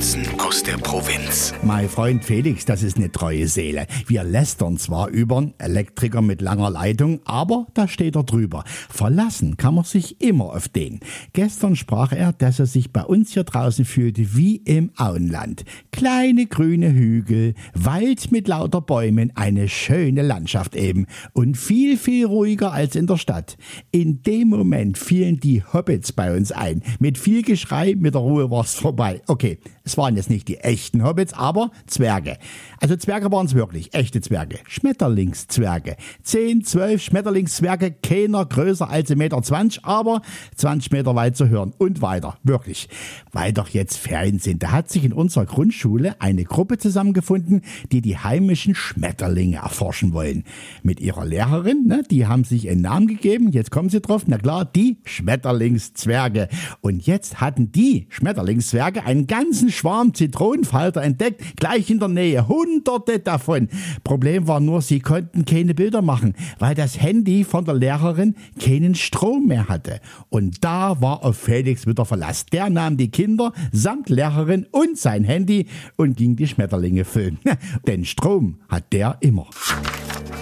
Notizen aus der Provinz. Mein Freund Felix, das ist eine treue Seele. Wir lästern zwar über einen Elektriker mit langer Leitung, aber da steht er drüber. Verlassen kann man sich immer auf den. Gestern sprach er, dass er sich bei uns hier draußen fühlte wie im Auenland. Kleine grüne Hügel, Wald mit lauter Bäumen, eine schöne Landschaft eben und viel, viel ruhiger als in der Stadt. In dem Moment fielen die Hobbits bei uns ein. Mit viel Geschrei, mit der Ruhe war's vorbei. Okay, es waren jetzt nicht die echten Hobbits, aber Zwerge. Also Zwerge waren es wirklich, echte Zwerge. Schmetterlingszwerge. 10, 12 Schmetterlingszwerge, keiner größer als 1,20 Meter, aber 20 Meter weit zu hören und weiter. Wirklich. Weil doch jetzt Ferien sind, da hat sich in unserer Grundschule eine Gruppe zusammengefunden, die die heimischen Schmetterlinge erforschen wollen. Mit ihrer Lehrerin, ne, die haben sich einen Namen gegeben, jetzt kommen sie drauf, na klar, die Schmetterlingszwerge. Und jetzt hatten die Schmetterlingszwerge einen ganzen Schwarm Zitronenfalter entdeckt, gleich in der Nähe, hunderte davon. Problem war nur, sie konnten keine Bilder machen, weil das Handy von der Lehrerin keinen Strom mehr hatte. Und da war auf Felix wieder Verlass. Der nahm die Kinder samt Lehrerin und sein Handy und ging die Schmetterlinge filmen. Denn Strom hat der immer.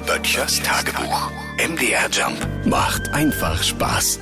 Böttchers Tagebuch. MDR Jump macht einfach Spaß.